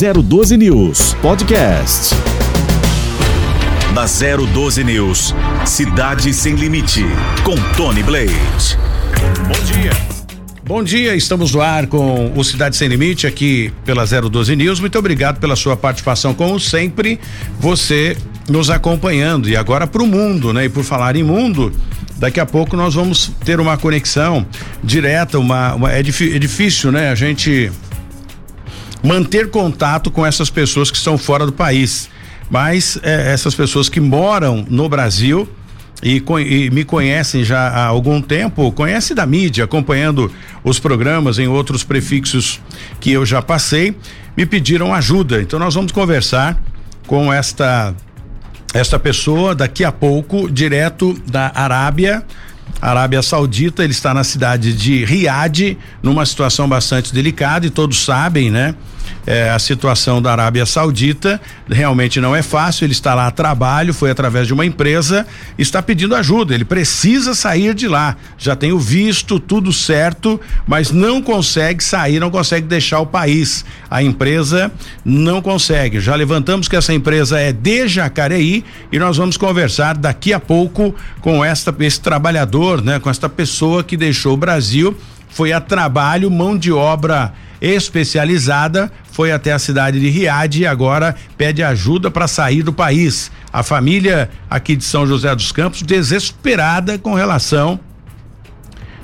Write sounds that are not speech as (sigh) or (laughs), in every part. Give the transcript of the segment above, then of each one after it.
012 News Podcast. Na 012 News, Cidade Sem Limite, com Tony Blade. Bom dia. Bom dia, estamos no ar com o Cidade Sem Limite aqui pela 012 News. Muito obrigado pela sua participação, como sempre, você nos acompanhando. E agora para o mundo, né? E por falar em mundo, daqui a pouco nós vamos ter uma conexão direta, uma, uma é, é difícil, né? A gente manter contato com essas pessoas que estão fora do país. Mas é, essas pessoas que moram no Brasil e, e, me conhecem já há algum tempo, conhece da mídia, acompanhando os programas em outros prefixos que eu já passei, me pediram ajuda. Então nós vamos conversar com esta esta pessoa daqui a pouco, direto da Arábia. Arábia Saudita, ele está na cidade de Riad, numa situação bastante delicada e todos sabem, né? É, a situação da Arábia Saudita realmente não é fácil. Ele está lá a trabalho, foi através de uma empresa, está pedindo ajuda. Ele precisa sair de lá. Já tem o visto, tudo certo, mas não consegue sair, não consegue deixar o país. A empresa não consegue. Já levantamos que essa empresa é de Jacareí e nós vamos conversar daqui a pouco com esta esse trabalhador, né, com esta pessoa que deixou o Brasil, foi a trabalho, mão de obra especializada foi até a cidade de Riad e agora pede ajuda para sair do país. A família aqui de São José dos Campos desesperada com relação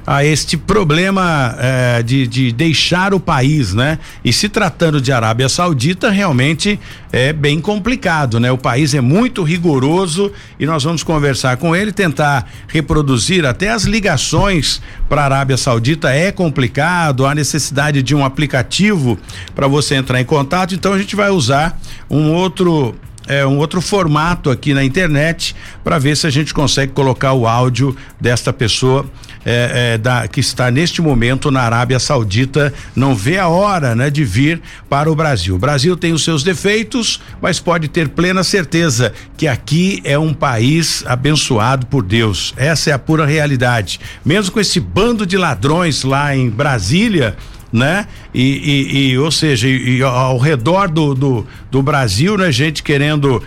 a este problema eh, de, de deixar o país, né? E se tratando de Arábia Saudita, realmente é bem complicado, né? O país é muito rigoroso e nós vamos conversar com ele, tentar reproduzir até as ligações para a Arábia Saudita é complicado, há necessidade de um aplicativo para você entrar em contato, então a gente vai usar um outro é, um outro formato aqui na internet para ver se a gente consegue colocar o áudio desta pessoa é, é, da, que está neste momento na Arábia Saudita não vê a hora né, de vir para o Brasil. O Brasil tem os seus defeitos, mas pode ter plena certeza que aqui é um país abençoado por Deus. Essa é a pura realidade. Mesmo com esse bando de ladrões lá em Brasília, né? E, e, e, ou seja, e, ao redor do, do, do Brasil, né? Gente querendo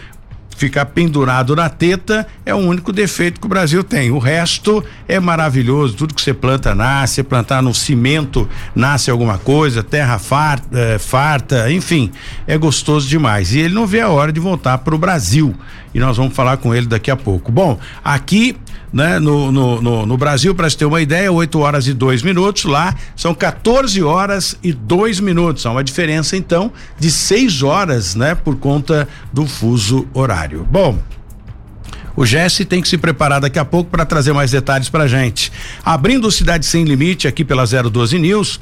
ficar pendurado na teta é o único defeito que o Brasil tem. O resto é maravilhoso. Tudo que você planta nasce, plantar no cimento nasce alguma coisa, terra farta, é, farta, enfim, é gostoso demais. E ele não vê a hora de voltar para o Brasil. E nós vamos falar com ele daqui a pouco. Bom, aqui né? No, no, no, no Brasil, para você ter uma ideia, 8 horas e 2 minutos, lá são 14 horas e 2 minutos. Há uma diferença, então, de 6 horas, né? Por conta do fuso horário. Bom. O Jesse tem que se preparar daqui a pouco para trazer mais detalhes para gente. Abrindo Cidade Sem Limite aqui pela 012 News,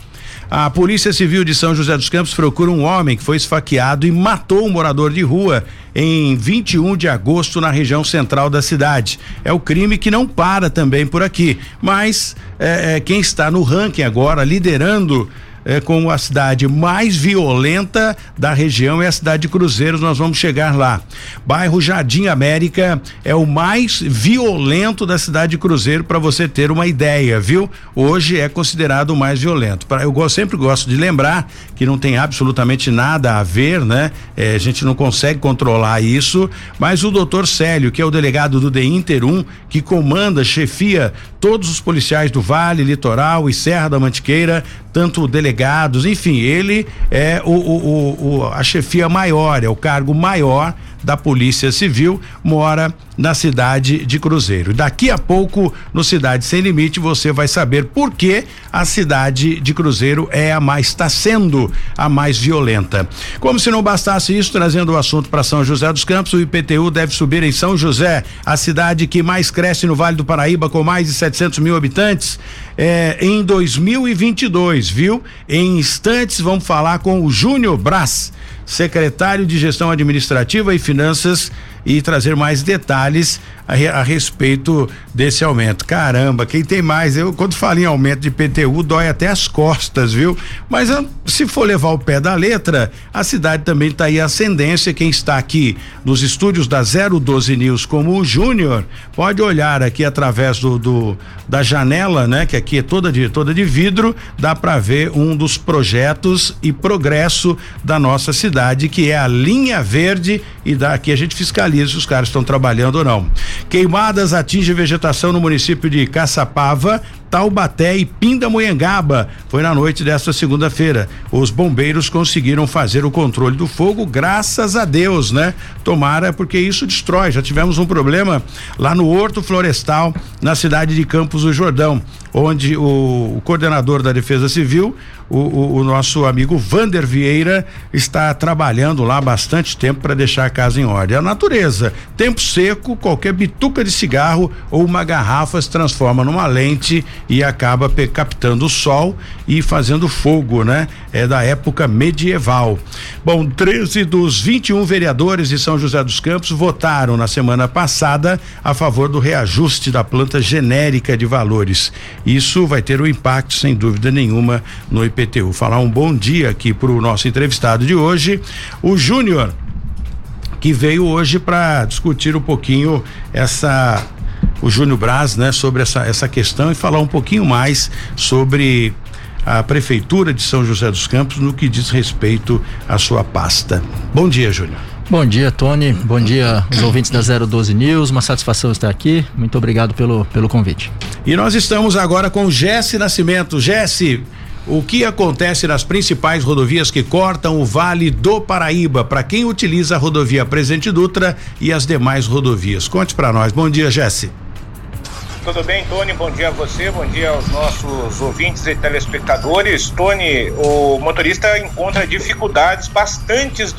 a Polícia Civil de São José dos Campos procura um homem que foi esfaqueado e matou um morador de rua em 21 de agosto na região central da cidade. É o crime que não para também por aqui, mas é, é, quem está no ranking agora, liderando é, como a cidade mais violenta da região é a cidade de Cruzeiros, nós vamos chegar lá. Bairro Jardim América é o mais violento da cidade de Cruzeiro, para você ter uma ideia, viu? Hoje é considerado o mais violento. Pra, eu sempre gosto de lembrar que não tem absolutamente nada a ver, né? É, a gente não consegue controlar isso, mas o doutor Célio, que é o delegado do DEINTER 1, que comanda, chefia todos os policiais do Vale, Litoral e Serra da Mantiqueira, tanto delegados, enfim, ele é o, o, o, a chefia maior, é o cargo maior da Polícia Civil, mora na cidade de Cruzeiro. Daqui a pouco, no Cidade Sem Limite, você vai saber por que a cidade de Cruzeiro é a mais, está sendo a mais violenta. Como se não bastasse isso, trazendo o assunto para São José dos Campos, o IPTU deve subir em São José, a cidade que mais cresce no Vale do Paraíba, com mais de 700 mil habitantes, é, em 2022, viu? Em instantes, vamos falar com o Júnior Brás secretário de Gestão Administrativa e Finanças e trazer mais detalhes a, a, respeito desse aumento. Caramba, quem tem mais? Eu, quando falo em aumento de PTU, dói até as costas, viu? Mas se for levar o pé da letra, a cidade também está aí ascendência. Quem está aqui nos estúdios da 012 News como o Júnior, pode olhar aqui através do, do, da janela, né? Que aqui é toda de toda de vidro, dá para ver um dos projetos e progresso da nossa cidade, que é a linha verde e daqui a gente fiscaliza se os caras estão trabalhando ou não. Queimadas atinge vegetação no município de Caçapava, Taubaté e Pindamonhangaba. Foi na noite desta segunda-feira. Os bombeiros conseguiram fazer o controle do fogo, graças a Deus, né? Tomara, porque isso destrói. Já tivemos um problema lá no Horto Florestal, na cidade de Campos do Jordão, onde o, o coordenador da Defesa Civil o, o, o, nosso amigo Vander Vieira está trabalhando lá bastante tempo para deixar a casa em ordem. A natureza, tempo seco, qualquer bituca de cigarro ou uma garrafa se transforma numa lente e acaba captando o sol e fazendo fogo, né? É da época medieval. Bom, 13 dos 21 vereadores de São José dos Campos votaram na semana passada a favor do reajuste da planta genérica de valores. Isso vai ter um impacto, sem dúvida nenhuma, no IPTU. Falar um bom dia aqui para o nosso entrevistado de hoje, o Júnior, que veio hoje para discutir um pouquinho essa o Júnior Braz, né, sobre essa essa questão e falar um pouquinho mais sobre a prefeitura de São José dos Campos no que diz respeito à sua pasta. Bom dia, Júnior. Bom dia, Tony. Bom dia, os ouvintes da 012 News. Uma satisfação estar aqui. Muito obrigado pelo, pelo convite. E nós estamos agora com Jesse Nascimento. Jesse, o que acontece nas principais rodovias que cortam o Vale do Paraíba, para quem utiliza a rodovia Presidente Dutra e as demais rodovias. Conte para nós. Bom dia, Jesse. Tudo bem, Tony? Bom dia a você, bom dia aos nossos ouvintes e telespectadores. Tony, o motorista encontra dificuldades, bastantes,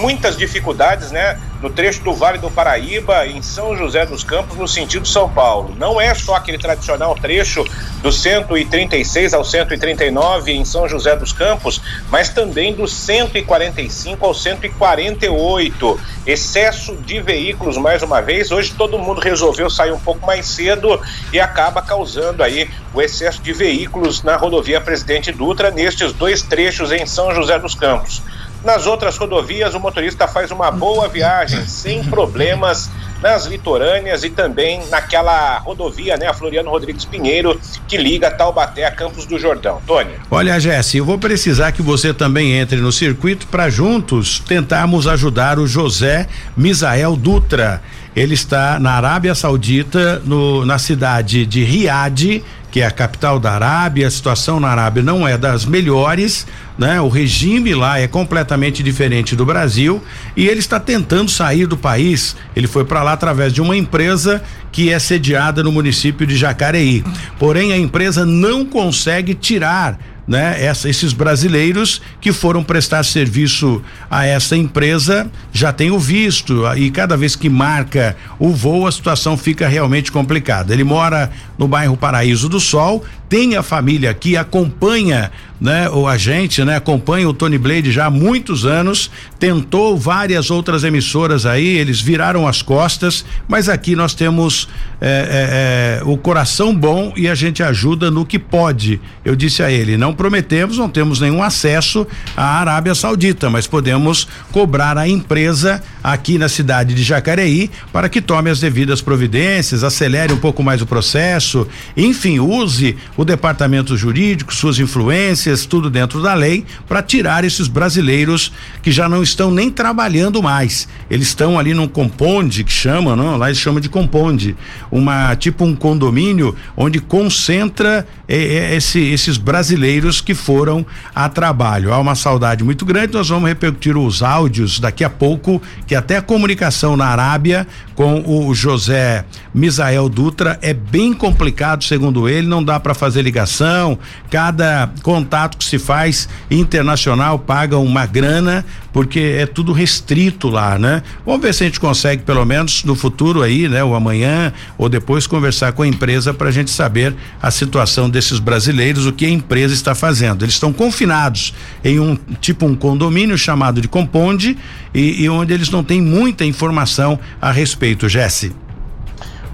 muitas dificuldades, né? No trecho do Vale do Paraíba, em São José dos Campos, no sentido São Paulo. Não é só aquele tradicional trecho do 136 ao 139 em São José dos Campos, mas também do 145 ao 148. Excesso de veículos, mais uma vez. Hoje todo mundo resolveu sair um pouco mais cedo e acaba causando aí o excesso de veículos na rodovia Presidente Dutra nestes dois trechos em São José dos Campos. Nas outras rodovias, o motorista faz uma boa viagem, sem problemas, nas litorâneas e também naquela rodovia, né, a Floriano Rodrigues Pinheiro, que liga Taubaté a Campos do Jordão. Tony. Olha, Jesse, eu vou precisar que você também entre no circuito para juntos tentarmos ajudar o José Misael Dutra. Ele está na Arábia Saudita, no, na cidade de Riad, que é a capital da Arábia. A situação na Arábia não é das melhores, né? O regime lá é completamente diferente do Brasil e ele está tentando sair do país. Ele foi para lá através de uma empresa que é sediada no município de Jacareí. Porém, a empresa não consegue tirar né? Essa, esses brasileiros que foram prestar serviço a essa empresa já tem o visto e cada vez que marca o voo a situação fica realmente complicada. Ele mora no bairro Paraíso do Sol, tem a família que acompanha, né, o agente, né, acompanha o Tony Blade já há muitos anos, tentou várias outras emissoras aí, eles viraram as costas, mas aqui nós temos é, é, o coração bom e a gente ajuda no que pode. Eu disse a ele, não prometemos, não temos nenhum acesso à Arábia Saudita, mas podemos cobrar a empresa aqui na cidade de Jacareí para que tome as devidas providências, acelere um pouco mais o processo, enfim, use o departamento jurídico, suas influências, tudo dentro da lei, para tirar esses brasileiros que já não estão nem trabalhando mais. Eles estão ali num componde que chama, não? Lá eles chamam de componde, uma tipo um condomínio onde concentra é, esse, esses brasileiros que foram a trabalho. Há uma saudade muito grande. Nós vamos repercutir os áudios daqui a pouco, que até a comunicação na Arábia com o José Misael Dutra é bem complicado, segundo ele, não dá para fazer ligação, cada contato que se faz internacional paga uma grana, porque é tudo restrito lá, né? Vamos ver se a gente consegue, pelo menos no futuro aí, né? Ou amanhã, ou depois conversar com a empresa para a gente saber a situação desses brasileiros, o que a empresa está fazendo. Eles estão confinados em um tipo um condomínio chamado de Componde e, e onde eles não têm muita informação a respeito, Jesse.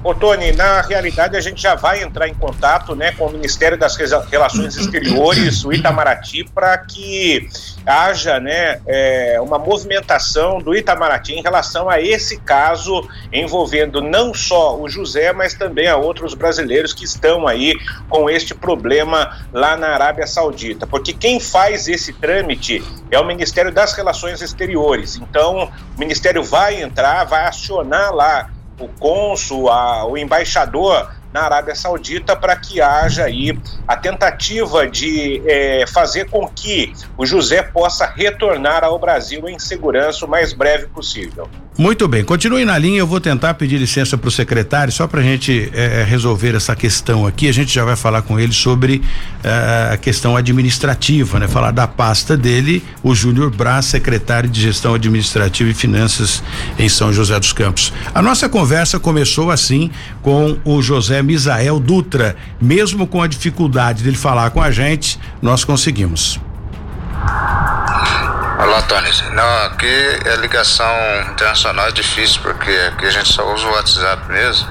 Ô, Tony, na realidade a gente já vai entrar em contato né, com o Ministério das Relações Exteriores, o Itamaraty, para que haja né, é, uma movimentação do Itamaraty em relação a esse caso envolvendo não só o José, mas também a outros brasileiros que estão aí com este problema lá na Arábia Saudita. Porque quem faz esse trâmite é o Ministério das Relações Exteriores. Então, o Ministério vai entrar, vai acionar lá o cônsul, a, o embaixador na Arábia Saudita para que haja aí a tentativa de é, fazer com que o José possa retornar ao Brasil em segurança o mais breve possível. Muito bem, continue na linha. Eu vou tentar pedir licença para o secretário só para a gente é, resolver essa questão aqui. A gente já vai falar com ele sobre é, a questão administrativa, né? Falar da pasta dele, o Júnior Braz, secretário de Gestão Administrativa e Finanças em São José dos Campos. A nossa conversa começou assim com o José Misael Dutra. Mesmo com a dificuldade dele falar com a gente, nós conseguimos. Olá, Tony. Não, aqui a ligação internacional é difícil porque aqui a gente só usa o WhatsApp mesmo.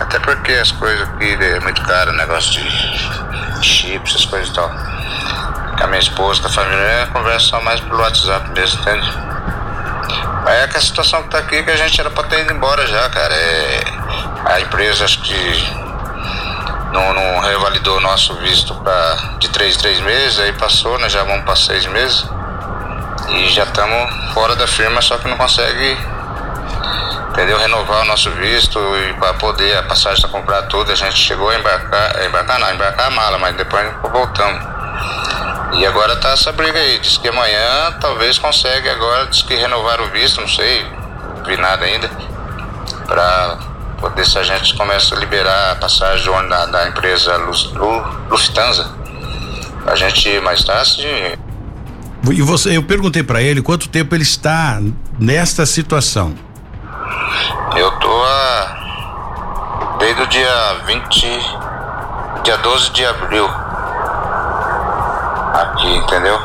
Até porque as coisas aqui é muito caro, negócio de chips, essas coisas e tal. Com a minha esposa, com a família, conversa só mais pelo WhatsApp mesmo, entende? Aí é que a situação que tá aqui que a gente era pra ter ido embora já, cara. É, a empresa acho que não, não revalidou o nosso visto pra, de três, três meses, aí passou, né? Já vamos para seis meses e já estamos fora da firma, só que não consegue entendeu? Renovar o nosso visto e para poder a passagem está comprada toda, a gente chegou a embarcar, embarcar não, embarcar a mala, mas depois voltamos. E agora tá essa briga aí, diz que amanhã talvez consegue agora, diz que renovar o visto, não sei, não vi nada ainda, para poder se a gente começa a liberar a passagem da, da empresa Lufthansa, a gente mais tarde e você, eu perguntei para ele quanto tempo ele está nesta situação. Eu tô a, desde o dia 20, dia 12 de abril. Aqui, entendeu?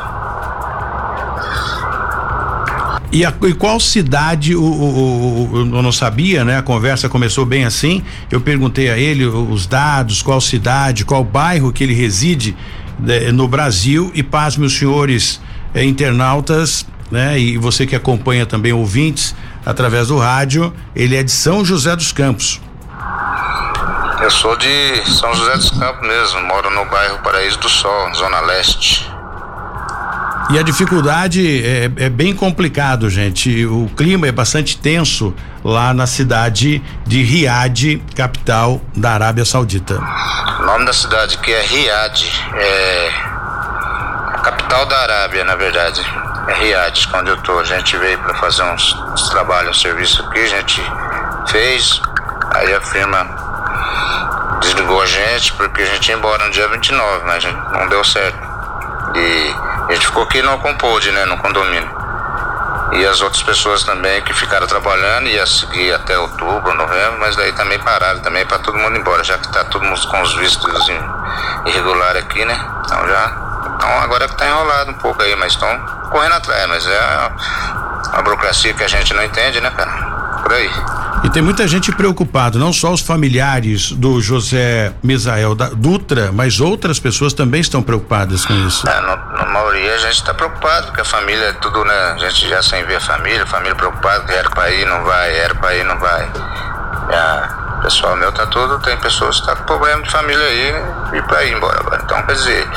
E, a, e qual cidade o, o, o, eu não sabia, né? A conversa começou bem assim. Eu perguntei a ele os dados, qual cidade, qual bairro que ele reside né, no Brasil e pasme os senhores é, internautas, né? E você que acompanha também ouvintes através do rádio, ele é de São José dos Campos. Eu sou de São José dos Campos mesmo, moro no bairro Paraíso do Sol, Zona Leste. E a dificuldade é, é, bem complicado, gente. O clima é bastante tenso lá na cidade de Riad, capital da Arábia Saudita. O nome da cidade que é Riad, é capital da Arábia, na verdade. É Riad, onde eu tô. A gente veio para fazer uns, uns trabalhos, um serviço aqui, a gente fez. Aí a firma desligou a gente porque a gente ia embora no dia 29, mas não deu certo. E a gente ficou aqui no Compode, né, no condomínio. E as outras pessoas também que ficaram trabalhando ia seguir até outubro, novembro, mas daí também pararam também para todo mundo ir embora, já que tá todo mundo com os vistos irregulares aqui, né? Então já então agora que tá enrolado um pouco aí, mas estão correndo atrás, mas é a, a burocracia que a gente não entende, né, cara? Por aí. E tem muita gente preocupado, não só os familiares do José Misael Dutra, mas outras pessoas também estão preocupadas com isso. É, no, na maioria a gente está preocupado, porque a família é tudo, né? A gente já sem ver a família, a família preocupada, que era para ir, não vai, era para ir, não vai. É, pessoal meu tá todo, tem pessoas que tá com problema de família aí e para ir embora agora. Então, quer dizer,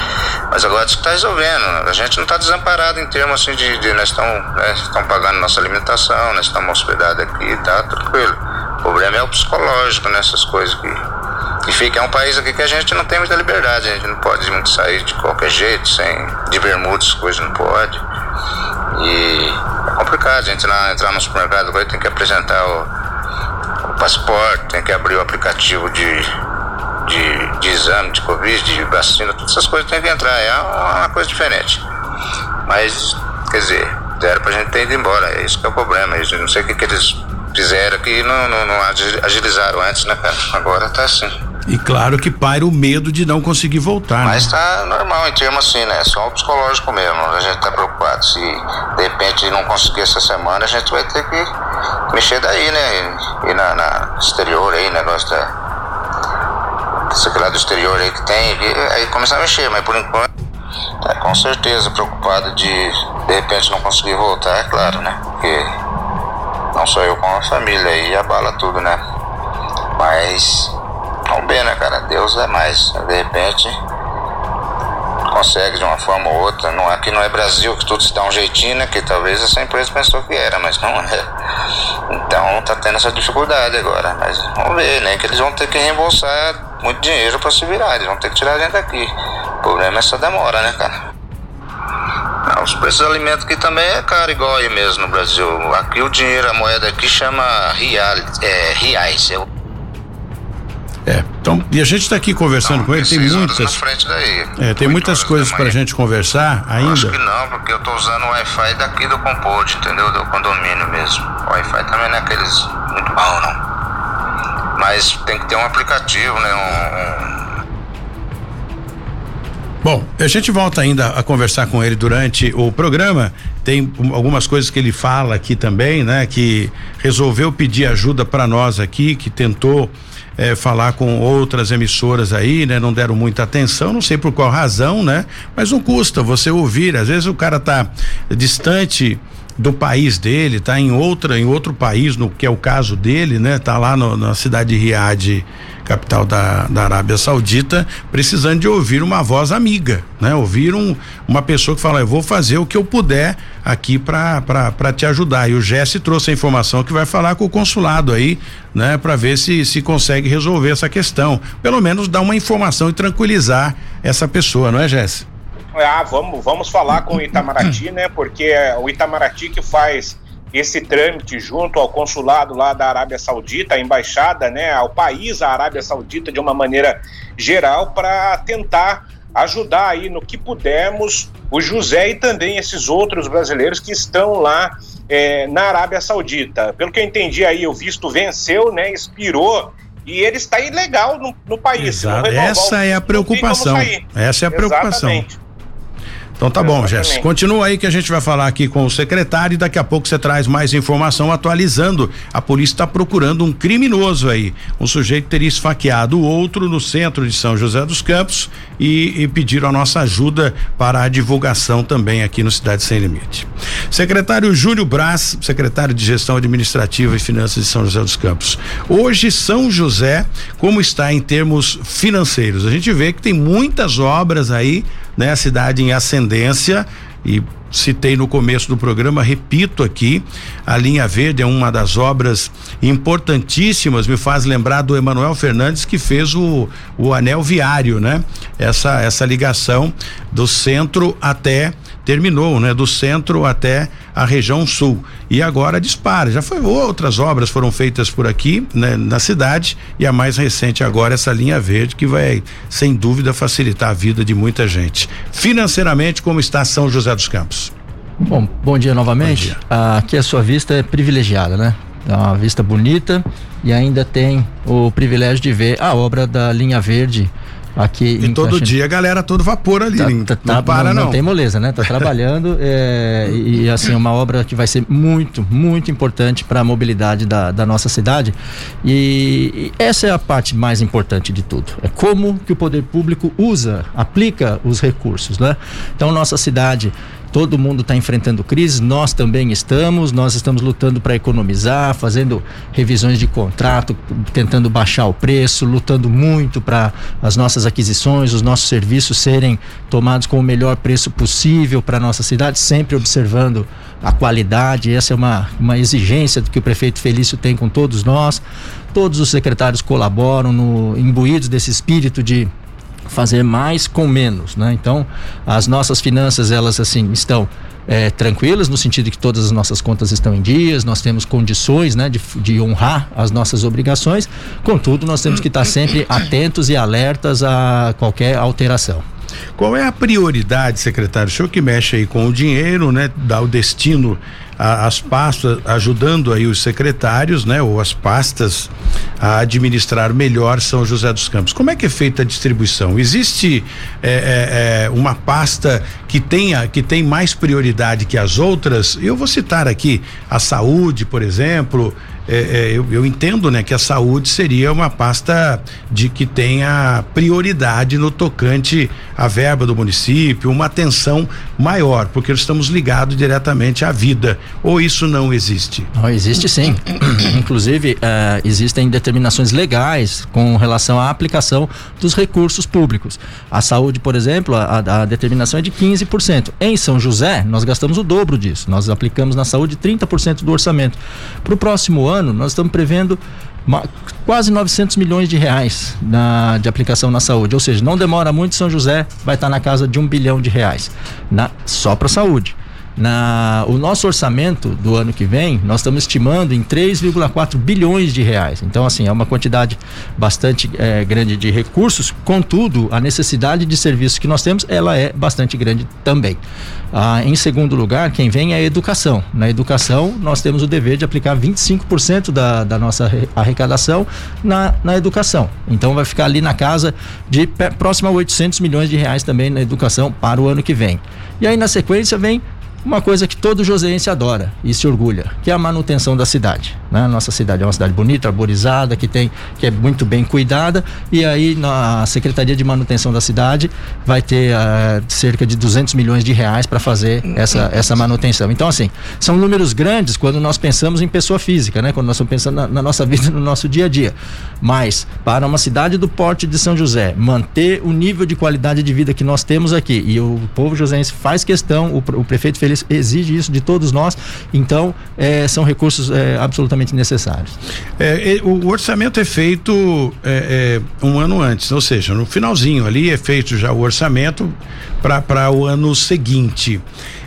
mas agora isso que tá resolvendo. A gente não tá desamparado em termos assim de, de nós estamos né, pagando nossa alimentação, nós estamos hospedados aqui, tá tranquilo. O problema é o psicológico nessas coisas que e fica é um país aqui que a gente não tem muita liberdade, a gente não pode muito sair de qualquer jeito, sem de bermudas, coisas não pode. E é complicado, a gente entrar, entrar no supermercado agora tem que apresentar o passaporte, tem que abrir o aplicativo de, de, de exame de Covid, de vacina, todas essas coisas tem que entrar. É uma coisa diferente. Mas, quer dizer, deram pra gente ter ido embora. É isso que é o problema. Eu não sei o que, que eles fizeram que não, não, não agilizaram antes, né, cara? Agora tá assim. E claro que paira o medo de não conseguir voltar. Né? Mas tá normal em termos assim, né? Só o psicológico mesmo. A gente tá preocupado. Se de repente não conseguir essa semana, a gente vai ter que mexer daí, né? E na, na exterior aí, negócio da. Sei lá do exterior aí que tem, e, aí começar a mexer, mas por enquanto, tá com certeza preocupado de de repente não conseguir voltar, é claro, né? Porque não sou eu com a família aí abala tudo, né? Mas vamos ver, né, cara? Deus é mais. De repente consegue de uma forma ou outra. Não, aqui não é Brasil que tudo se dá um jeitinho, né? Que talvez essa empresa pensou que era, mas não é. Então tá tendo essa dificuldade agora. Mas vamos ver, né? Que eles vão ter que reembolsar muito dinheiro para se virar. Eles vão ter que tirar a gente daqui. O problema é essa demora, né, cara? Não, os preços de alimentos aqui também é caro igual aí mesmo no Brasil. Aqui o dinheiro, a moeda aqui chama real, é, reais. É, então, e a gente está aqui conversando não, com ele, tem muitas. É, tem muitas coisas para a gente conversar ainda. Acho que não, porque eu estou usando o Wi-Fi daqui do Compost, entendeu? Do condomínio mesmo. O Wi-Fi também não é aqueles muito bom, não. Mas tem que ter um aplicativo, né? Um, um Bom, a gente volta ainda a conversar com ele durante o programa. Tem algumas coisas que ele fala aqui também, né? Que resolveu pedir ajuda para nós aqui, que tentou é, falar com outras emissoras aí, né? Não deram muita atenção, não sei por qual razão, né? Mas não custa você ouvir. Às vezes o cara tá distante do país dele, tá em outra, em outro país, no que é o caso dele, né? Tá lá no, na cidade de Riad, capital da, da Arábia Saudita, precisando de ouvir uma voz amiga, né? Ouvir um, uma pessoa que fala, eu vou fazer o que eu puder aqui para te ajudar. E o Jesse trouxe a informação que vai falar com o consulado aí, né? Para ver se se consegue resolver essa questão. Pelo menos dar uma informação e tranquilizar essa pessoa, não é, Jesse? Ah, vamos, vamos falar com o Itamaraty, né? Porque é o Itamaraty que faz esse trâmite junto ao consulado lá da Arábia Saudita, a embaixada, né, ao país, a Arábia Saudita, de uma maneira geral, para tentar ajudar aí no que pudermos o José e também esses outros brasileiros que estão lá é, na Arábia Saudita. Pelo que eu entendi aí, o visto venceu, né, expirou e ele está ilegal no, no país. Exato. Essa é a preocupação. Essa é a preocupação. Exatamente. Então tá bom, Jéssica. Continua aí que a gente vai falar aqui com o secretário e daqui a pouco você traz mais informação atualizando. A polícia está procurando um criminoso aí. Um sujeito teria esfaqueado o outro no centro de São José dos Campos e, e pediram a nossa ajuda para a divulgação também aqui no Cidade Sem Limite. Secretário Júlio Braz, secretário de Gestão Administrativa e Finanças de São José dos Campos. Hoje São José, como está em termos financeiros? A gente vê que tem muitas obras aí né? A cidade em ascendência e citei no começo do programa, repito aqui, a linha verde é uma das obras importantíssimas, me faz lembrar do Emanuel Fernandes que fez o, o anel viário, né? Essa essa ligação do centro até terminou, né? Do centro até a região sul. E agora dispara. Já foi outras obras foram feitas por aqui, né, na cidade, e a mais recente agora essa linha verde que vai, sem dúvida, facilitar a vida de muita gente. Financeiramente, como está São José dos Campos? Bom, bom dia novamente. Bom dia. Ah, aqui a sua vista é privilegiada, né? É uma vista bonita e ainda tem o privilégio de ver a obra da linha verde Aqui e todo dia a galera todo vapor ali, tá, tá, não, tá, para não, não. tem moleza, né? Tá (laughs) trabalhando é, e assim uma obra que vai ser muito, muito importante para a mobilidade da, da nossa cidade e, e, essa é a parte mais importante de tudo. É como que o poder público usa, aplica os recursos, né? Então nossa cidade todo mundo está enfrentando crise, nós também estamos, nós estamos lutando para economizar, fazendo revisões de contrato, tentando baixar o preço, lutando muito para as nossas aquisições, os nossos serviços serem tomados com o melhor preço possível para nossa cidade, sempre observando a qualidade, essa é uma, uma exigência que o prefeito Felício tem com todos nós. Todos os secretários colaboram no imbuídos desse espírito de fazer mais com menos, né? Então, as nossas finanças elas assim estão é, tranquilas no sentido de que todas as nossas contas estão em dias, nós temos condições, né, de, de honrar as nossas obrigações. Contudo, nós temos que estar sempre atentos e alertas a qualquer alteração. Qual é a prioridade, secretário? O senhor que mexe aí com o dinheiro, né? Dá o destino a, as pastas, ajudando aí os secretários, né? Ou as pastas a administrar melhor São José dos Campos. Como é que é feita a distribuição? Existe é, é, é uma pasta que tenha que tem mais prioridade que as outras? Eu vou citar aqui a saúde, por exemplo, é, é, eu, eu, entendo né, que a saúde seria uma pasta de que tenha prioridade no tocante à verba do município, uma atenção maior, porque estamos ligados diretamente à vida. Ou isso não existe? Não, existe sim. (clears throat) Inclusive, uh, existem determinações legais com relação à aplicação dos recursos públicos. A saúde, por exemplo, a, a determinação é de 15%. Em São José, nós gastamos o dobro disso. Nós aplicamos na saúde 30% do orçamento. Para o próximo ano, ano, nós estamos prevendo quase 900 milhões de reais na, de aplicação na saúde. Ou seja, não demora muito, São José vai estar na casa de um bilhão de reais na, só para saúde. Na, o nosso orçamento do ano que vem, nós estamos estimando em 3,4 bilhões de reais. Então, assim, é uma quantidade bastante é, grande de recursos. Contudo, a necessidade de serviços que nós temos, ela é bastante grande também. Ah, em segundo lugar, quem vem é a educação. Na educação, nós temos o dever de aplicar 25% da, da nossa arrecadação na, na educação. Então, vai ficar ali na casa de próximo a 800 milhões de reais também na educação para o ano que vem. E aí, na sequência, vem uma coisa que todo joseense adora e se orgulha, que é a manutenção da cidade. Né? Nossa cidade é uma cidade bonita, arborizada, que tem, que é muito bem cuidada e aí a Secretaria de Manutenção da cidade vai ter uh, cerca de 200 milhões de reais para fazer essa, essa manutenção. Então assim, são números grandes quando nós pensamos em pessoa física, né? Quando nós estamos pensando na, na nossa (laughs) vida, no nosso dia a dia. Mas para uma cidade do porte de São José manter o nível de qualidade de vida que nós temos aqui e o povo joseense faz questão, o, o prefeito Feliz exige isso de todos nós, então é, são recursos é, absolutamente necessários. É, o orçamento é feito é, é, um ano antes, ou seja, no finalzinho ali é feito já o orçamento para o ano seguinte.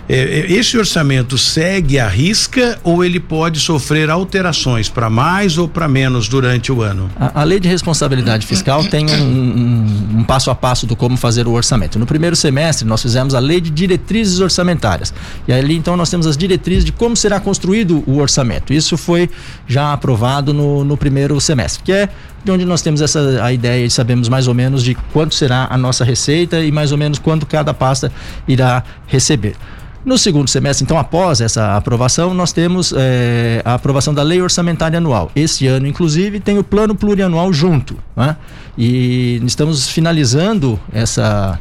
É, é, esse orçamento segue à risca ou ele pode sofrer alterações para mais ou para menos durante o ano? A, a, lei de responsabilidade fiscal tem um, um, um, passo a passo do como fazer o orçamento. No primeiro semestre nós fizemos a lei de diretrizes orçamentárias e ali então nós temos as diretrizes de como será construído o orçamento. Isso foi já aprovado no, no primeiro semestre, que é de onde nós temos essa a ideia e sabemos mais ou menos de quanto será a nossa receita e mais ou menos quanto cada pasta irá receber. No segundo semestre, então, após essa aprovação, nós temos é, a aprovação da lei orçamentária anual. Esse ano, inclusive, tem o plano plurianual junto. Né? E estamos finalizando essa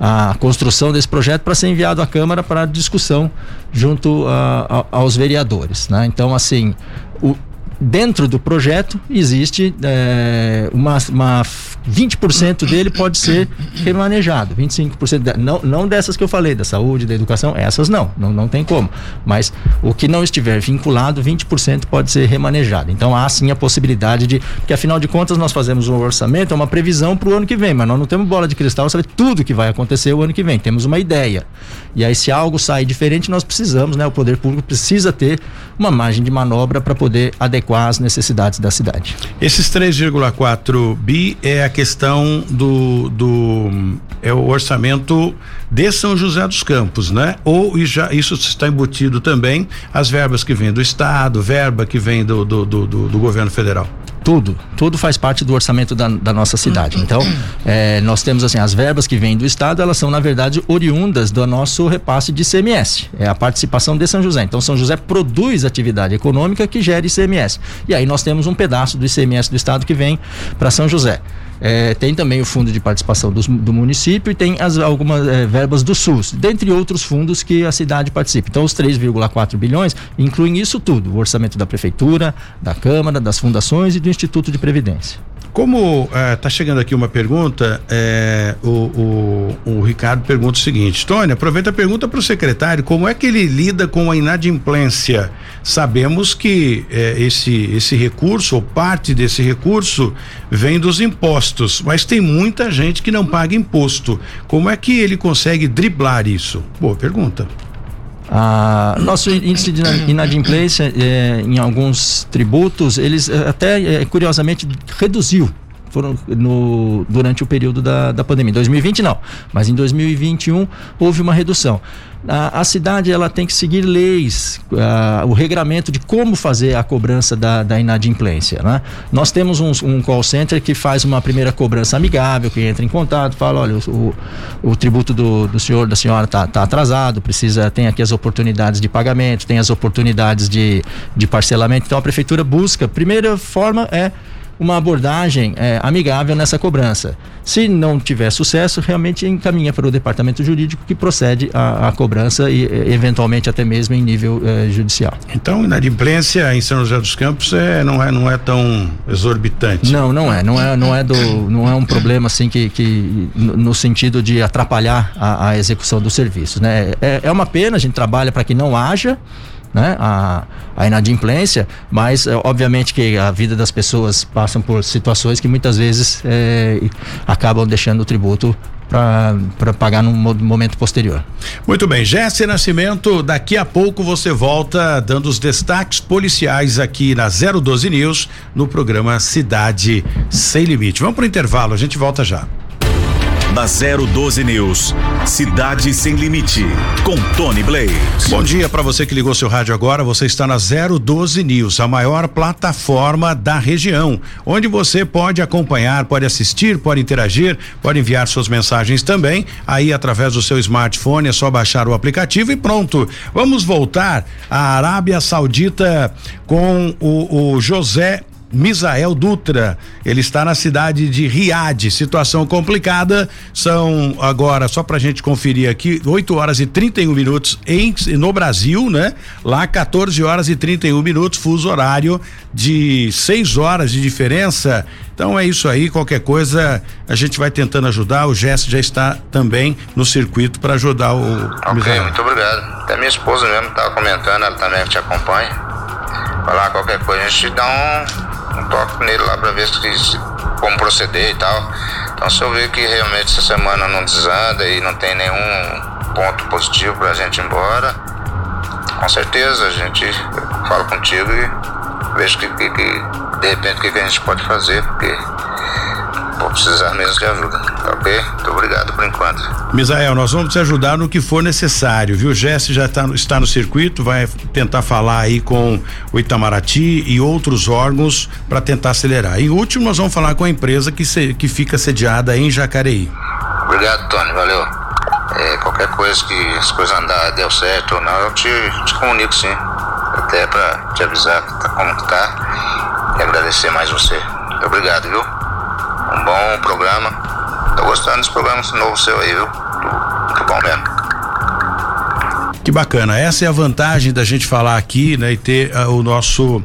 a construção desse projeto para ser enviado à Câmara para discussão junto a, a, aos vereadores. Né? Então, assim, o, dentro do projeto existe é, uma, uma 20% dele pode ser remanejado, 25% de, não, não dessas que eu falei, da saúde, da educação, essas não, não, não tem como. Mas o que não estiver vinculado, 20% pode ser remanejado. Então há sim a possibilidade de, porque afinal de contas nós fazemos um orçamento, é uma previsão para o ano que vem, mas nós não temos bola de cristal, sabe tudo que vai acontecer o ano que vem, temos uma ideia. E aí se algo sair diferente, nós precisamos, né, o poder público precisa ter uma margem de manobra para poder adequar adequar às necessidades da cidade. Esses 3,4 bi é a questão do, do é o orçamento de São José dos Campos, né? Ou já isso está embutido também as verbas que vêm do estado, verba que vem do, do, do, do, do governo federal tudo, tudo faz parte do orçamento da, da nossa cidade. Então, é, nós temos assim, as verbas que vêm do Estado, elas são, na verdade, oriundas do nosso repasse de ICMS. É a participação de São José. Então, São José produz atividade econômica que gera ICMS. E aí nós temos um pedaço do ICMS do Estado que vem para São José. É, tem também o fundo de participação do, do município e tem as, algumas é, verbas do SUS, dentre outros fundos que a cidade participa. Então, os 3,4 bilhões incluem isso tudo: o orçamento da prefeitura, da Câmara, das fundações e do Instituto de Previdência. Como está é, chegando aqui uma pergunta, é, o, o, o, Ricardo pergunta o seguinte: Tony, aproveita a pergunta para o secretário: como é que ele lida com a inadimplência? Sabemos que é, esse, esse recurso, ou parte desse recurso, vem dos impostos, mas tem muita gente que não paga imposto. Como é que ele consegue driblar isso? Boa pergunta. Ah, nosso índice de (coughs) inadimplência é, em alguns tributos, eles eh, até é, curiosamente reduziu foram no, durante o período da, da pandemia. Em 2020 não, mas em 2021 houve uma redução. a, a cidade ela tem que seguir leis, uh, o regramento de como fazer a cobrança da, da inadimplência. Né? Nós temos um, um, call center que faz uma primeira cobrança amigável, que entra em contato, fala, olha, o, o, o tributo do, do senhor, da senhora está tá atrasado, precisa, tem aqui as oportunidades de pagamento, tem as oportunidades de, de parcelamento. Então a prefeitura busca, a primeira forma é uma abordagem é, amigável nessa cobrança. Se não tiver sucesso, realmente encaminha para o departamento jurídico que procede a, a cobrança e eventualmente até mesmo em nível é, judicial. Então, inadimplência em São José dos Campos é, não, é, não é tão exorbitante. Não, não é. Não é, não é, do, não é um problema assim que, que no sentido de atrapalhar a, a execução do serviço. Né? É, é uma pena, a gente trabalha para que não haja né, a, a inadimplência, mas é, obviamente que a vida das pessoas passam por situações que muitas vezes é, acabam deixando o tributo para pagar num momento posterior. Muito bem, Jesse Nascimento, daqui a pouco você volta dando os destaques policiais aqui na 012 News no programa Cidade Sem Limite. Vamos para o intervalo, a gente volta já na 012 News. Cidade Sem Limite, com Tony Blaze. Bom dia para você que ligou seu rádio agora. Você está na 012 News, a maior plataforma da região, onde você pode acompanhar, pode assistir, pode interagir, pode enviar suas mensagens também. Aí, através do seu smartphone, é só baixar o aplicativo e pronto. Vamos voltar à Arábia Saudita com o, o José Misael Dutra. Ele está na cidade de Riad. Situação complicada. São agora, só pra gente conferir aqui, 8 horas e 31 minutos em, no Brasil, né? Lá 14 horas e 31 minutos, fuso horário de 6 horas de diferença. Então é isso aí, qualquer coisa a gente vai tentando ajudar. O Gesto já está também no circuito para ajudar o. Ok, muito obrigado. Até minha esposa mesmo estava comentando, ela também te acompanha. Falar qualquer coisa, a gente dá um um toque nele lá para ver se, como proceder e tal. Então se eu ver que realmente essa semana não desanda e não tem nenhum ponto positivo para a gente ir embora, com certeza a gente fala contigo e vejo que, que, que de repente o que, que a gente pode fazer, porque vou precisar mesmo de ajuda. Tá ok? Muito obrigado por enquanto. Misael, nós vamos te ajudar no que for necessário, viu? O Jesse já tá, está no circuito, vai tentar falar aí com o Itamaraty e outros órgãos para tentar acelerar. E último, nós vamos falar com a empresa que, se, que fica sediada em Jacareí. Obrigado, Tony, valeu. É, qualquer coisa que as coisas andar, deu certo ou não, eu te, te comunico sim. Até para te avisar como que tá e agradecer mais você. Obrigado, viu? Um bom programa. Tô gostando desse programa novo seu aí, viu? Muito bom mesmo. Que bacana. Essa é a vantagem da gente falar aqui, né, e ter uh, o nosso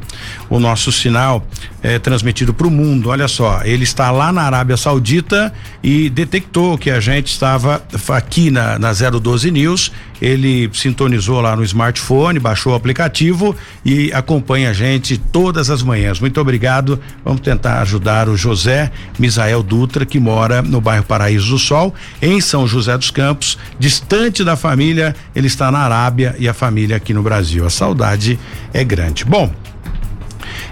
o nosso sinal é, transmitido para o mundo. Olha só, ele está lá na Arábia Saudita e detectou que a gente estava aqui na, na 012 News. Ele sintonizou lá no smartphone, baixou o aplicativo e acompanha a gente todas as manhãs. Muito obrigado. Vamos tentar ajudar o José Misael Dutra, que mora no bairro Paraíso do Sol, em São José dos Campos, distante da família. Ele está na Arábia e a família aqui no Brasil. A saudade é grande. Bom,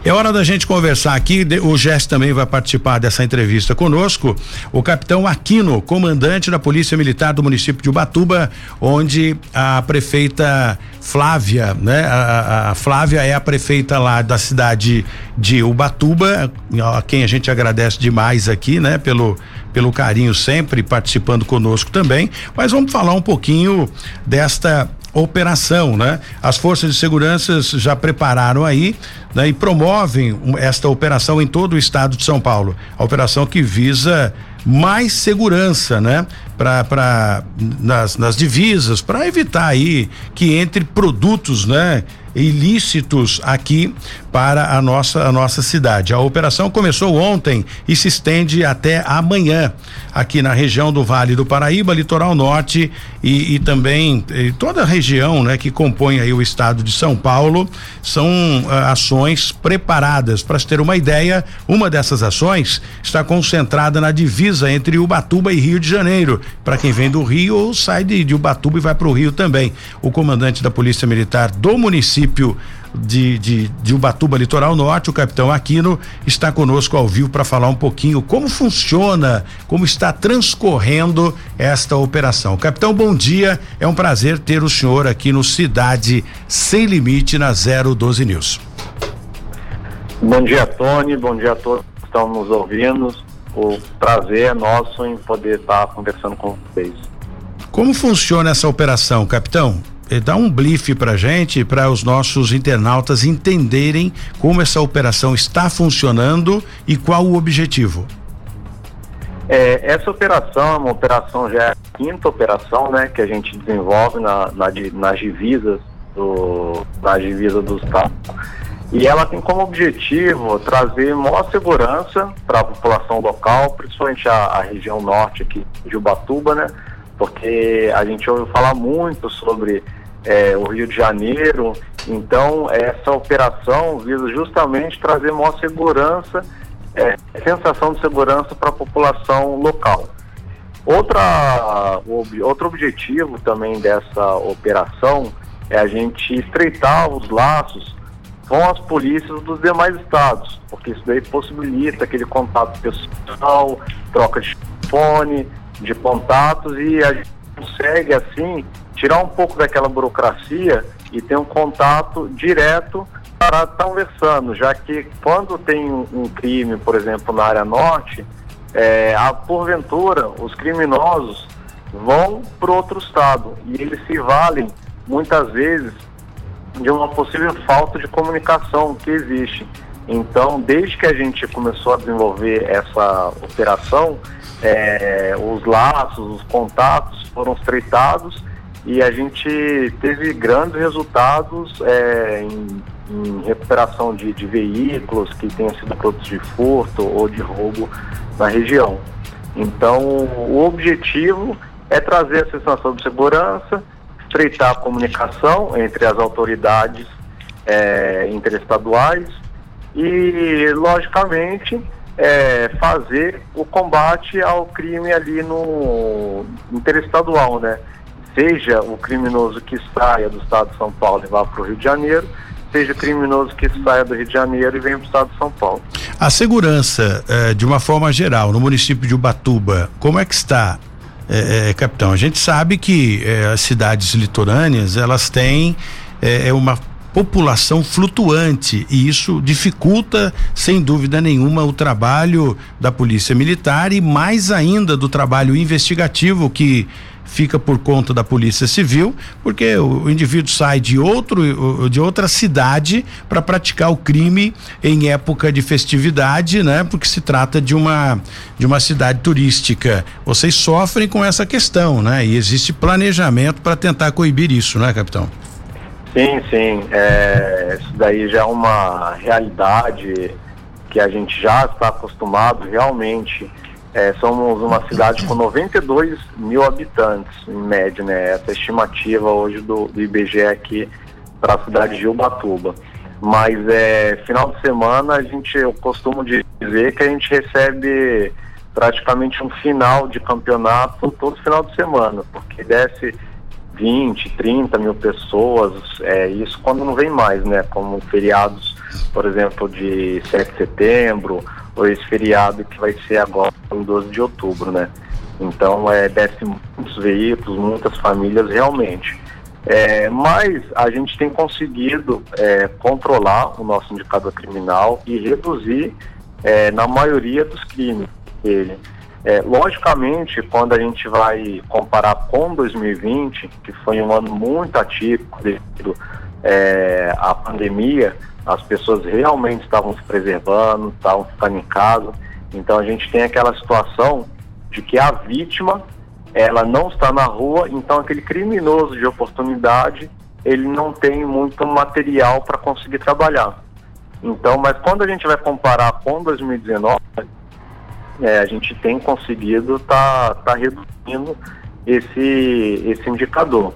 é hora da gente conversar aqui. O Jess também vai participar dessa entrevista conosco. O capitão Aquino, comandante da Polícia Militar do município de Ubatuba, onde a prefeita Flávia, né? A, a, Flávia é a prefeita lá da cidade de Ubatuba, a quem a gente agradece demais aqui, né? Pelo pelo carinho sempre participando conosco também. Mas vamos falar um pouquinho desta operação, né? As forças de segurança já prepararam aí né, e promovem esta operação em todo o estado de São Paulo. A operação que visa mais segurança, né? Para nas, nas divisas, para evitar aí que entre produtos, né? ilícitos aqui para a nossa, a nossa cidade. A operação começou ontem e se estende até amanhã aqui na região do Vale do Paraíba, litoral norte e, e também e toda a região, né, que compõe aí o estado de São Paulo, são uh, ações preparadas. Para ter uma ideia, uma dessas ações está concentrada na divisa entre Ubatuba e Rio de Janeiro. Para quem vem do Rio ou sai de, de Ubatuba e vai para o Rio também. O comandante da Polícia Militar do município de, de, de Ubatuba Litoral Norte, o capitão Aquino, está conosco ao vivo para falar um pouquinho como funciona, como está transcorrendo esta operação. Capitão, bom dia. É um prazer ter o senhor aqui no Cidade Sem Limite na 012 News. Bom dia, Tony. Bom dia a todos que estão nos ouvindo. O prazer é nosso em poder estar conversando com vocês. Como funciona essa operação, capitão? Eh, dá um blife para gente, para os nossos internautas entenderem como essa operação está funcionando e qual o objetivo. É, essa operação é uma operação já é a quinta operação, né, que a gente desenvolve na, na nas divisas do, na divisa do estado. E ela tem como objetivo trazer maior segurança para a população local, principalmente a, a região norte aqui de Ubatuba, né? Porque a gente ouviu falar muito sobre é, o Rio de Janeiro. Então, essa operação visa justamente trazer maior segurança, é, sensação de segurança para a população local. Outra, ob, outro objetivo também dessa operação é a gente estreitar os laços com as polícias dos demais estados, porque isso daí possibilita aquele contato pessoal, troca de telefone, de contatos e a gente consegue assim tirar um pouco daquela burocracia e ter um contato direto para conversando, já que quando tem um, crime, por exemplo, na área norte, é, a, porventura os criminosos vão para outro estado e eles se valem muitas vezes de uma possível falta de comunicação que existe. Então, desde que a gente começou a desenvolver essa operação, é, os laços, os contatos foram estreitados e a gente teve grandes resultados é, em, em, recuperação de, de, veículos que tenham sido produtos de furto ou de roubo na região. Então, o objetivo é trazer a sensação de segurança, estreitar a comunicação entre as autoridades é, interestaduais e, logicamente, é, fazer o combate ao crime ali no interestadual, né? Seja o criminoso que saia do estado de São Paulo e vá para o Rio de Janeiro, seja o criminoso que saia do Rio de Janeiro e venha para o estado de São Paulo. A segurança, eh, de uma forma geral, no município de Ubatuba, como é que está? É, capitão, a gente sabe que é, as cidades litorâneas elas têm é, uma população flutuante e isso dificulta, sem dúvida nenhuma, o trabalho da polícia militar e mais ainda do trabalho investigativo que fica por conta da Polícia Civil, porque o, indivíduo sai de outro de outra cidade para praticar o crime em época de festividade, né? Porque se trata de uma de uma cidade turística. Vocês sofrem com essa questão, né? E existe planejamento para tentar coibir isso, né, capitão? Sim, sim. É, isso daí já é uma realidade que a gente já está acostumado realmente é, somos uma cidade com 92 mil habitantes, em média, né? Essa é estimativa hoje do, do IBGE aqui para a cidade de Ubatuba. Mas é, final de semana a gente, eu costumo dizer que a gente recebe praticamente um final de campeonato todo final de semana, porque desce 20, 30 mil pessoas, é, isso quando não vem mais, né? Como feriados, por exemplo, de 7 de setembro, ou esse feriado que vai ser agora em 12 de outubro, né? Então, é, desce muitos veículos, muitas famílias realmente. É, mas a gente tem conseguido é, controlar o nosso indicador criminal e reduzir é, na maioria dos crimes dele. É, logicamente, quando a gente vai comparar com 2020, que foi um ano muito atípico devido é, à pandemia, as pessoas realmente estavam se preservando, estavam ficando em casa. Então a gente tem aquela situação de que a vítima ela não está na rua, então aquele criminoso de oportunidade ele não tem muito material para conseguir trabalhar. Então, mas quando a gente vai comparar com 2019, é, a gente tem conseguido tá, tá reduzindo esse esse indicador.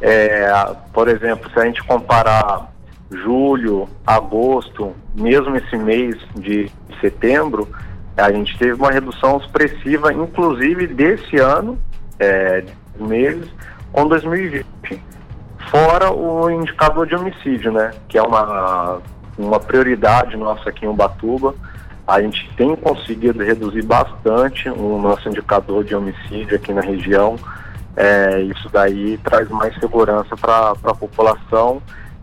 É, por exemplo, se a gente comparar julho, agosto, mesmo esse mês de setembro, a gente teve uma redução expressiva, inclusive desse ano, é, meses, com 2020. Fora o indicador de homicídio, né? Que é uma, uma prioridade nossa aqui em Ubatuba. A gente tem conseguido reduzir bastante o nosso indicador de homicídio aqui na região. É, isso daí traz mais segurança para a população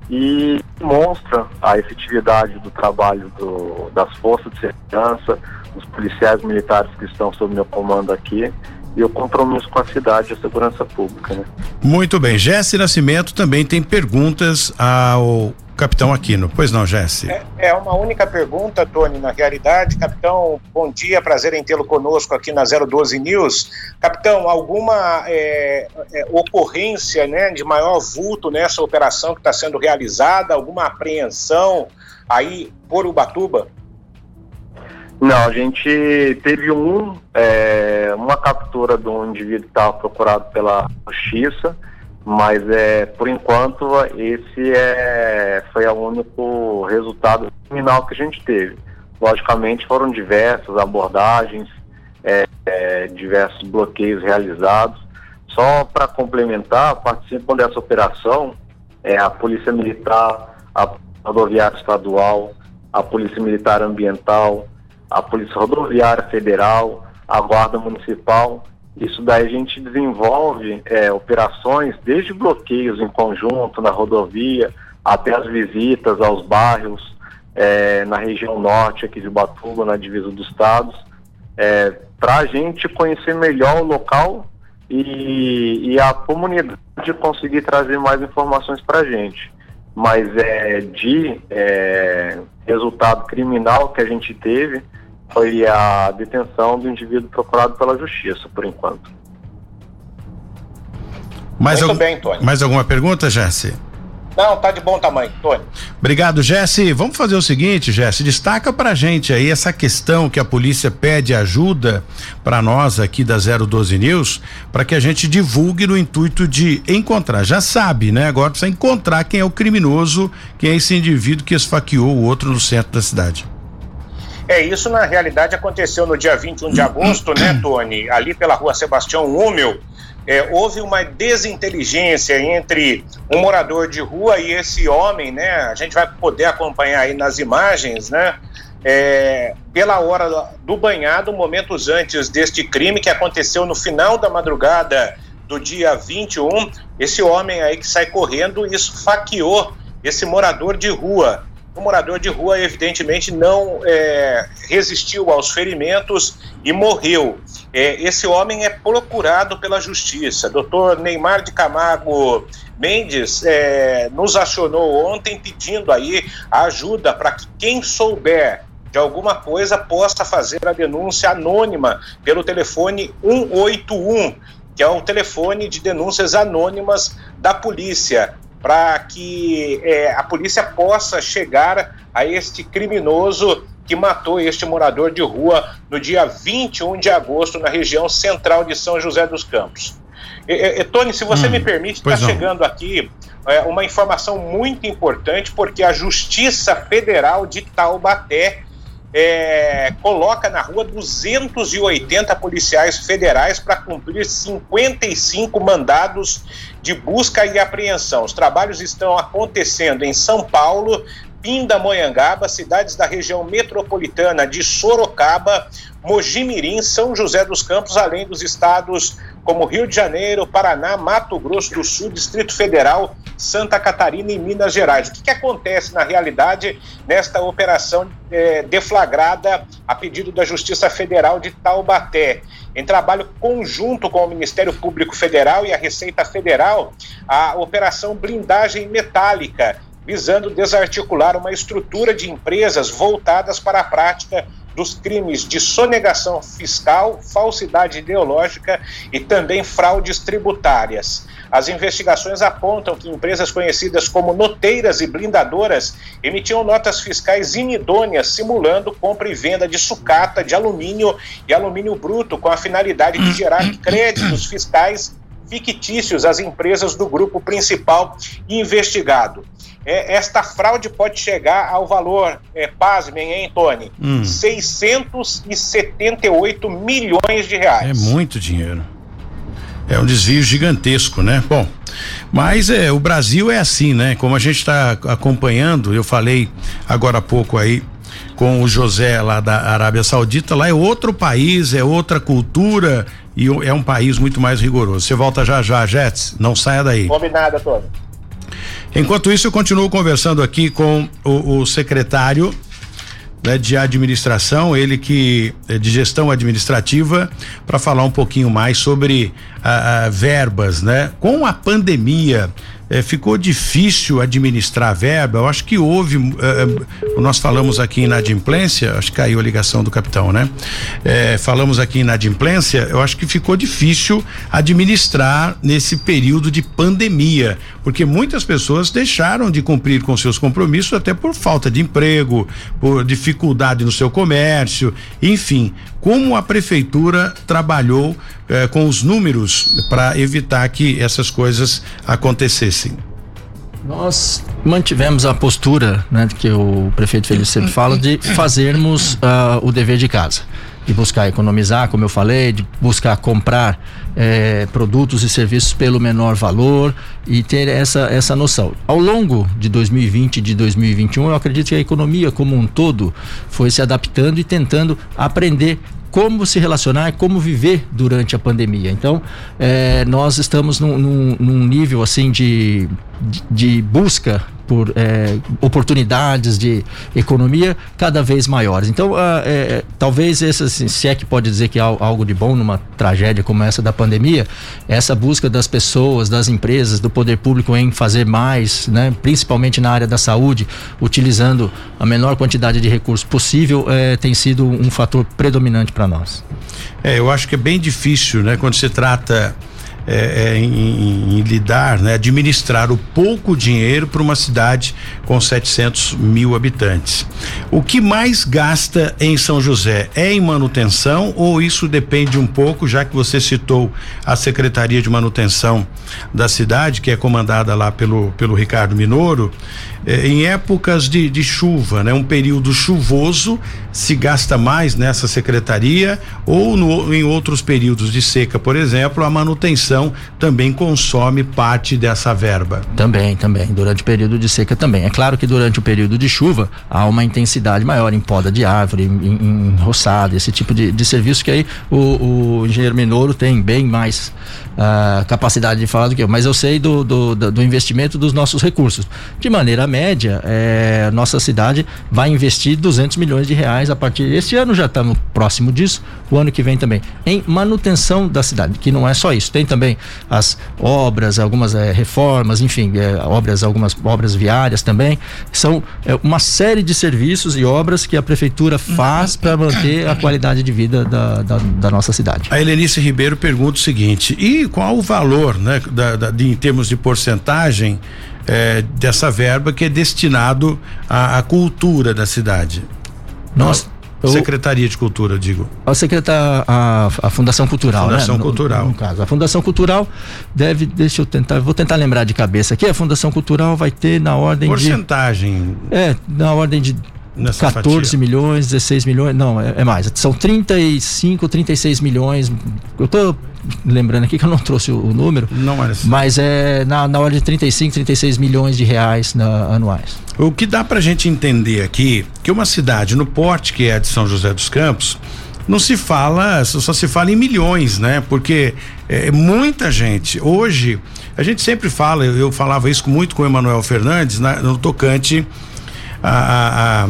e mostra a efetividade do trabalho do, das forças de segurança, dos policiais militares que estão sob meu comando aqui e o compromisso com a cidade e a segurança pública. Né? Muito bem. Jesse Nascimento também tem perguntas ao capitão Aquino. Pois não, Jesse? É, é, uma única pergunta, Tony, na realidade. Capitão, bom dia, prazer em tê-lo conosco aqui na 012 News. Capitão, alguma é, é, ocorrência né, de maior vulto nessa operação que está sendo realizada? Alguma apreensão aí por Ubatuba? Não, a gente teve um, é, uma captura de um indivíduo que estava procurado pela justiça, mas é, por enquanto esse é, foi o único resultado criminal que a gente teve. Logicamente foram diversas abordagens, é, é, diversos bloqueios realizados. Só para complementar, participam dessa operação é, a Polícia Militar, a Rodoviária Estadual, a Polícia Militar Ambiental, a Polícia Rodoviária Federal, a Guarda Municipal. Isso daí a gente desenvolve é, operações desde bloqueios em conjunto na rodovia até as visitas aos bairros é, na região norte aqui de Batuba, na divisa dos estados, é, para a gente conhecer melhor o local e, e a comunidade conseguir trazer mais informações para a gente. Mas é, de é, resultado criminal que a gente teve, foi a detenção do indivíduo procurado pela justiça, por enquanto. Mais, Muito bem, Tony. mais alguma pergunta, Jesse? Não, tá de bom tamanho, Tony. Obrigado, Jesse. Vamos fazer o seguinte, Jesse, destaca pra gente aí essa questão que a polícia pede ajuda para nós aqui da 012 News, para que a gente divulgue no intuito de encontrar. Já sabe, né? Agora precisa encontrar quem é o criminoso, quem é esse indivíduo que esfaqueou o outro no centro da cidade. É, isso na realidade aconteceu no dia 21 de agosto, né, Tony? Ali pela rua Sebastião Húmel. É, houve uma desinteligência entre um morador de rua e esse homem, né? A gente vai poder acompanhar aí nas imagens, né? É, pela hora do banhado, momentos antes deste crime que aconteceu no final da madrugada do dia 21, esse homem aí que sai correndo esfaqueou esse morador de rua. O morador de rua, evidentemente, não é, resistiu aos ferimentos e morreu. É, esse homem é procurado pela justiça. Doutor Neymar de Camargo Mendes é, nos acionou ontem pedindo aí ajuda para que quem souber de alguma coisa possa fazer a denúncia anônima pelo telefone 181, que é o telefone de denúncias anônimas da polícia para que é, a polícia possa chegar a este criminoso que matou este morador de rua no dia 21 de agosto na região central de São José dos Campos. E, e, Tony, se você hum, me permite, está chegando aqui é, uma informação muito importante, porque a Justiça Federal de Taubaté é, coloca na rua 280 policiais federais para cumprir 55 mandados de busca e apreensão. Os trabalhos estão acontecendo em São Paulo, Pindamonhangaba, cidades da região metropolitana de Sorocaba, Mojimirim, São José dos Campos, além dos estados como Rio de Janeiro, Paraná, Mato Grosso do Sul, Distrito Federal, Santa Catarina e Minas Gerais. O que, que acontece na realidade nesta operação é, deflagrada a pedido da Justiça Federal de Taubaté? Em trabalho conjunto com o Ministério Público Federal e a Receita Federal, a Operação Blindagem Metálica, visando desarticular uma estrutura de empresas voltadas para a prática dos crimes de sonegação fiscal, falsidade ideológica e também fraudes tributárias. As investigações apontam que empresas conhecidas como noteiras e blindadoras emitiam notas fiscais inidôneas, simulando compra e venda de sucata, de alumínio e alumínio bruto, com a finalidade de gerar (clears throat) créditos fiscais fictícios às empresas do grupo principal investigado é, esta fraude pode chegar ao valor, é, pasmem, hein, Tony? Hum. 678 milhões de reais. É muito dinheiro. É um desvio gigantesco, né? Bom, mas é, o Brasil é assim, né? Como a gente está acompanhando, eu falei agora há pouco aí com o José lá da Arábia Saudita, lá é outro país, é outra cultura e é um país muito mais rigoroso. Você volta já já, Jets, não saia daí. Combinado, Antônio. Enquanto isso, eu continuo conversando aqui com o, o secretário né, de administração, ele que é de gestão administrativa, para falar um pouquinho mais sobre a verbas, né? Com a pandemia, é, ficou difícil administrar a verba. Eu acho que houve, é, nós falamos aqui em inadimplência, acho que caiu a ligação do capitão, né? É, falamos aqui em inadimplência, eu acho que ficou difícil administrar nesse período de pandemia, porque muitas pessoas deixaram de cumprir com seus compromissos até por falta de emprego, por dificuldade no seu comércio, enfim. Como a prefeitura trabalhou com os números para evitar que essas coisas acontecessem? Nós mantivemos a postura, né, que o prefeito Felipe sempre fala, de fazermos uh, o dever de casa. De buscar economizar, como eu falei, de buscar comprar eh, produtos e serviços pelo menor valor e ter essa, essa noção. Ao longo de 2020 e de 2021, eu acredito que a economia como um todo foi se adaptando e tentando aprender como se relacionar, como viver durante a pandemia. Então, é, nós estamos num, num, num, nível assim de, de busca por é, oportunidades de economia cada vez maiores. Então, uh, é, talvez esse, assim, se é que pode dizer que há algo de bom numa tragédia como essa da pandemia, essa busca das pessoas, das empresas, do poder público em fazer mais, né, principalmente na área da saúde, utilizando a menor quantidade de recursos possível, é, tem sido um fator predominante para nós. É, eu acho que é bem difícil, né, quando se trata é, é, em, em, lidar, né, administrar o pouco dinheiro para uma cidade com 700 mil habitantes. O que mais gasta em São José é em manutenção ou isso depende um pouco, já que você citou a Secretaria de Manutenção da cidade, que é comandada lá pelo, pelo Ricardo Minoro, é, em épocas de, de chuva, né? Um período chuvoso se gasta mais nessa secretaria ou no, em outros períodos de seca, por exemplo, a manutenção também consome parte dessa verba. Também, também. Durante o período de seca também. É claro que durante o período de chuva há uma intensidade maior em poda de árvore, em, em roçada, esse tipo de, de serviço que aí o, o engenheiro Minoro tem bem mais uh, capacidade de falar do que eu. Mas eu sei do, do, do investimento dos nossos recursos. De maneira média, é, nossa cidade vai investir 200 milhões de reais a partir desse ano, já estamos próximo disso, o ano que vem também, em manutenção da cidade, que não é só isso, tem também as obras, algumas é, reformas, enfim, é, obras, algumas obras viárias também, são é, uma série de serviços e obras que a prefeitura faz para manter a qualidade de vida da, da, da, nossa cidade. A Helenice Ribeiro pergunta o seguinte, e qual o valor, né, da, da de, em termos de porcentagem é, dessa verba que é destinado à, à cultura da cidade. Nós, Secretaria de Cultura, digo. A secretaria, a, a Fundação Cultural, Fundação né? Cultural. No, no, caso, a Fundação Cultural deve, deixa eu tentar, vou tentar lembrar de cabeça aqui, a Fundação Cultural vai ter na ordem Porcentagem. de... Porcentagem. É, na ordem de Nessa 14 fatia. milhões, 16 milhões, não, é, é, mais. São 35, 36 milhões. Eu tô lembrando aqui que eu não trouxe o, o número. Não é Mas é na, na ordem de 35, 36 milhões de reais na, anuais. O que dá pra gente entender aqui, que uma cidade no porte que é de São José dos Campos, não se fala, só se fala em milhões, né? Porque é, muita gente. Hoje, a gente sempre fala, eu, eu falava isso muito com o Emanuel Fernandes, né, no tocante a,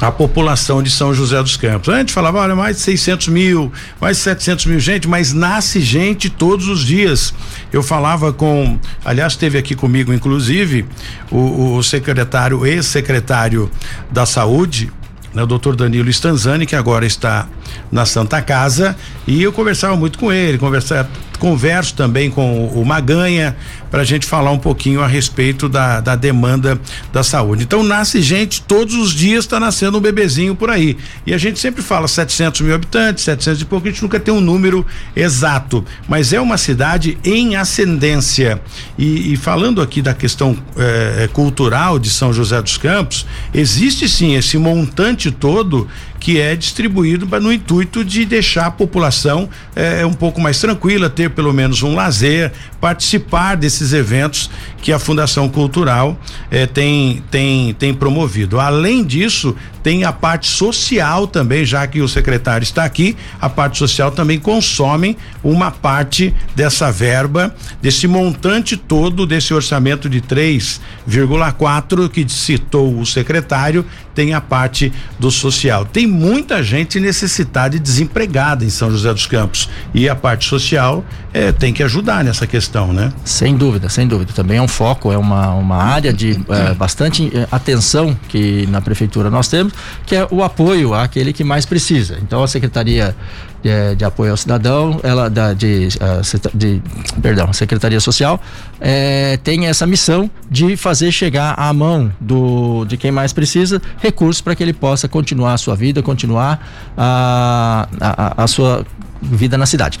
a, a população de São José dos Campos. A gente falava, olha, mais de 600 mil, mais de 700 mil gente, mas nasce gente todos os dias. Eu falava com, aliás, esteve aqui comigo, inclusive, o, o secretário, ex-secretário da Saúde, né, o doutor Danilo Stanzani, que agora está na Santa Casa, e eu conversava muito com ele, conversava, converso também com o Maganha, para a gente falar um pouquinho a respeito da, da demanda da saúde. Então nasce gente todos os dias está nascendo um bebezinho por aí. E a gente sempre fala 700 mil habitantes, 700 e pouco, a gente nunca tem um número exato, mas é uma cidade em ascendência. E, e falando aqui da questão eh, cultural de São José dos Campos, existe sim esse montante todo que é distribuído no intuito de deixar a população eh, um pouco mais tranquila, ter pelo menos um lazer, participar desses eventos que a Fundação Cultural eh, tem, tem, tem promovido. Além disso, tem a parte social também, já que o secretário está aqui, a parte social também consome uma parte dessa verba, desse montante todo desse orçamento de 3,4 que citou o secretário, tem a parte do social. Tem muita gente necessitada e desempregada em São José dos Campos e a parte social é, tem que ajudar nessa questão, né? Sem dúvida, sem dúvida. Também é um foco, é uma, uma área de é, bastante atenção que na prefeitura nós temos que é o apoio àquele que mais precisa. Então a Secretaria de, de Apoio ao Cidadão, ela da, de, uh, de perdão, Secretaria Social é, tem essa missão de fazer chegar à mão do, de quem mais precisa recursos para que ele possa continuar a sua vida, continuar a, a, a sua vida na cidade.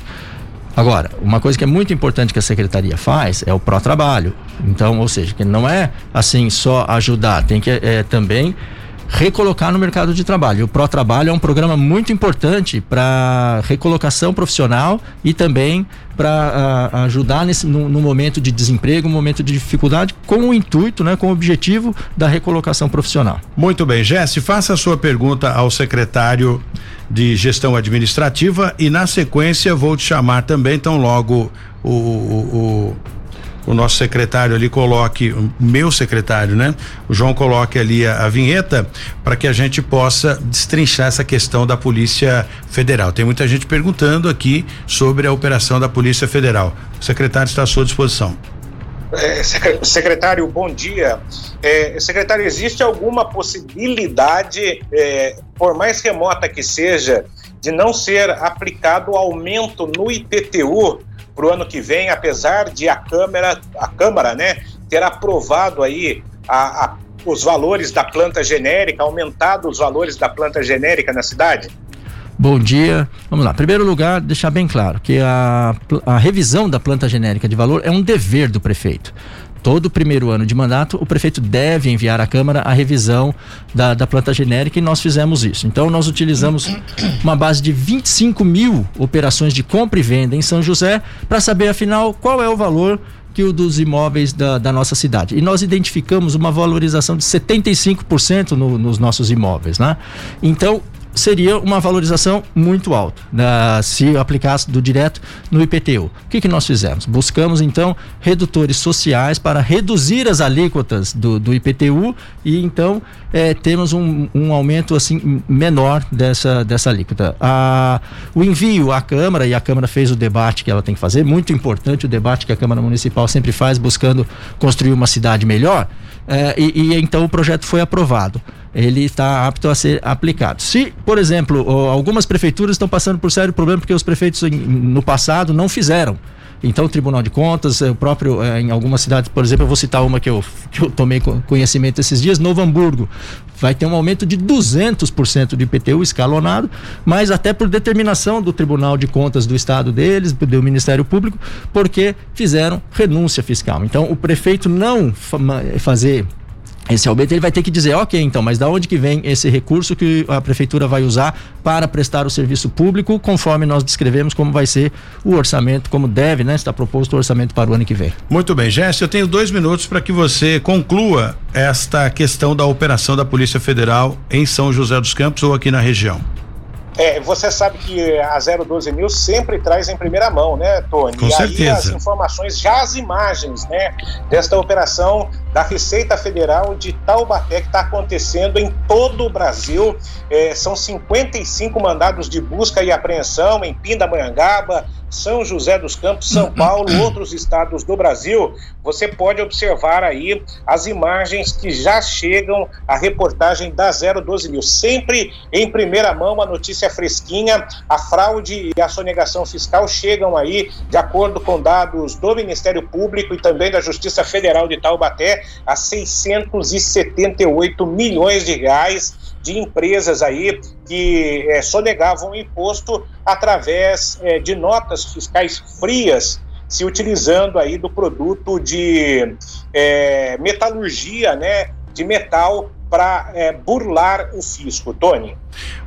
Agora, uma coisa que é muito importante que a secretaria faz é o pró-trabalho. Então, ou seja, que não é assim só ajudar, tem que é, também recolocar no mercado de trabalho. O Pro Trabalho é um programa muito importante para recolocação profissional e também para uh, ajudar nesse, no, no, momento de desemprego, no momento de dificuldade, com o intuito, né, com o objetivo da recolocação profissional. Muito bem, Jesse, faça a sua pergunta ao secretário de Gestão Administrativa e na sequência vou te chamar também, então logo o, o o nosso secretário ali coloque, meu secretário, né? O João coloque ali a, a vinheta para que a gente possa destrinchar essa questão da Polícia Federal. Tem muita gente perguntando aqui sobre a operação da Polícia Federal. O secretário está à sua disposição. É, secretário, bom dia. É, secretário, existe alguma possibilidade, é, por mais remota que seja, de não ser aplicado aumento no IPTU para o ano que vem, apesar de a Câmara, a Câmara, né, ter aprovado aí a, a, os valores da planta genérica, aumentado os valores da planta genérica na cidade? Bom dia. Vamos lá. Primeiro lugar, deixar bem claro que a, a revisão da planta genérica de valor é um dever do prefeito todo primeiro ano de mandato, o prefeito deve enviar à Câmara a revisão da, da planta genérica e nós fizemos isso. Então, nós utilizamos uma base de 25 mil operações de compra e venda em São José para saber, afinal, qual é o valor que o dos imóveis da, da nossa cidade. E nós identificamos uma valorização de 75% no, nos nossos imóveis. Né? Então, seria uma valorização muito alta né, se aplicasse do direto no IPTU. O que, que nós fizemos? Buscamos então redutores sociais para reduzir as alíquotas do, do IPTU e então é, temos um, um, aumento assim menor dessa, dessa alíquota. A, o envio à Câmara, e a Câmara fez o debate que ela tem que fazer, muito importante o debate que a Câmara Municipal sempre faz, buscando construir uma cidade melhor, é, e, e então o projeto foi aprovado ele está apto a ser aplicado. Se, por exemplo, algumas prefeituras estão passando por sério problema porque os prefeitos no passado não fizeram. Então, o Tribunal de Contas, o próprio, eh, em algumas cidades, por exemplo, eu vou citar uma que eu, que eu tomei conhecimento esses dias, Novo Hamburgo. Vai ter um aumento de 200% de IPTU escalonado, mas até por determinação do Tribunal de Contas do Estado deles, do Ministério Público, porque fizeram renúncia fiscal. Então, o prefeito não fazer esse aumento, ele vai ter que dizer, ok, então, mas da onde que vem esse recurso que a prefeitura vai usar para prestar o serviço público, conforme nós descrevemos como vai ser o orçamento, como deve, né? Está proposto o orçamento para o ano que vem. Muito bem, Jéssica, eu tenho dois minutos para que você conclua esta questão da operação da Polícia Federal em São José dos Campos ou aqui na região. É, você sabe que a 012 News sempre traz em primeira mão, né, Tony? Com e certeza. aí as informações, já as imagens, né, desta operação da Receita Federal de Taubaté que está acontecendo em todo o Brasil. É, são 55 mandados de busca e apreensão em Pindamonhangaba, São José dos Campos, São Paulo, (coughs) outros estados do Brasil. Você pode observar aí as imagens que já chegam à reportagem da 012 Mil. Sempre em primeira mão, a notícia fresquinha. A fraude e a sonegação fiscal chegam aí, de acordo com dados do Ministério Público e também da Justiça Federal de Taubaté a 678 milhões de reais de empresas aí que é, sonegavam imposto através é, de notas fiscais frias, se utilizando aí do produto de é, metalurgia, né, de metal para é, burlar o fisco. Tony.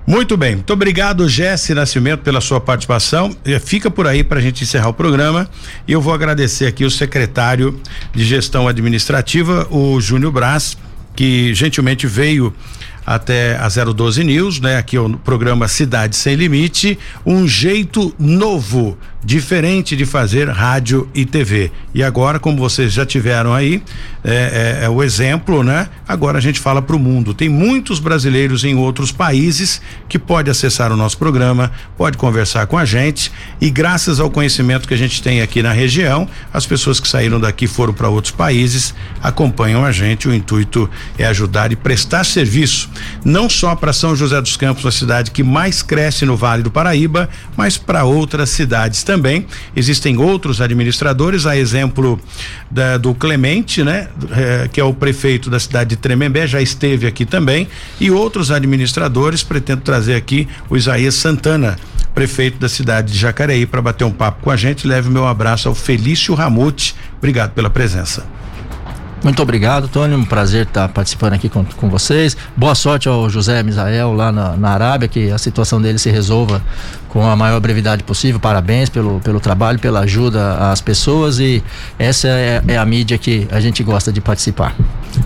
Muito bem, muito obrigado, Jesse Nascimento, pela sua participação. Fica por aí para a gente encerrar o programa. Eu vou agradecer aqui o secretário de Gestão Administrativa, o Júnior Brás, que gentilmente veio até a 012 News, né? Aqui é o programa Cidade Sem Limite, um jeito novo diferente de fazer rádio e TV. E agora, como vocês já tiveram aí, é, é, é o exemplo, né? Agora a gente fala para o mundo. Tem muitos brasileiros em outros países que pode acessar o nosso programa, pode conversar com a gente e graças ao conhecimento que a gente tem aqui na região, as pessoas que saíram daqui foram para outros países, acompanham a gente. O intuito é ajudar e prestar serviço, não só para São José dos Campos, a cidade que mais cresce no Vale do Paraíba, mas para outras cidades também também. Existem outros administradores, a exemplo da, do Clemente, né? É, que é o prefeito da cidade de Tremembé, já esteve aqui também, e outros administradores. Pretendo trazer aqui o Isaías Santana, prefeito da cidade de Jacareí, para bater um papo com a gente. Leve meu abraço ao Felício Ramute. Obrigado pela presença. Muito obrigado, Tony. Um prazer estar participando aqui com, com vocês. Boa sorte ao José Misael lá na, na Arábia, que a situação dele se resolva com a maior brevidade possível. Parabéns pelo, pelo trabalho, pela ajuda às pessoas e essa é, é a mídia que a gente gosta de participar.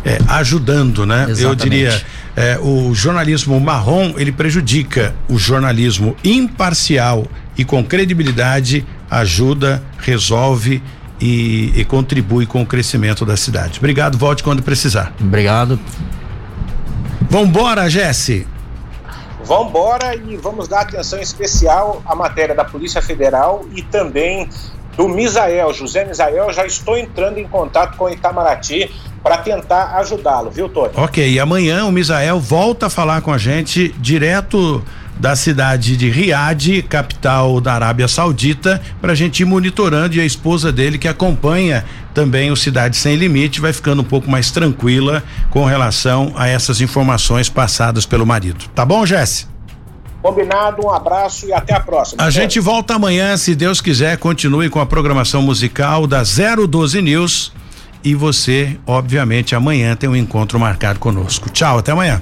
É, ajudando, né? Exatamente. Eu diria, é, o jornalismo marrom ele prejudica o jornalismo imparcial e com credibilidade ajuda, resolve e, e contribui com o crescimento da cidade. Obrigado, volte quando precisar. Obrigado. Vambora, Jesse. Vambora e vamos dar atenção especial à matéria da Polícia Federal e também do Misael, José Misael. Já estou entrando em contato com o Itamaraty para tentar ajudá-lo, viu, Tony? Ok, e amanhã o Misael volta a falar com a gente direto da cidade de Riad, capital da Arábia Saudita, para a gente ir monitorando e a esposa dele que acompanha também o Cidade Sem Limite vai ficando um pouco mais tranquila com relação a essas informações passadas pelo marido. Tá bom, Jesse? Combinado, um abraço e até a próxima. A gente volta amanhã, se Deus quiser, continue com a programação musical da 012 News e você, obviamente, amanhã tem um encontro marcado conosco. Tchau, até amanhã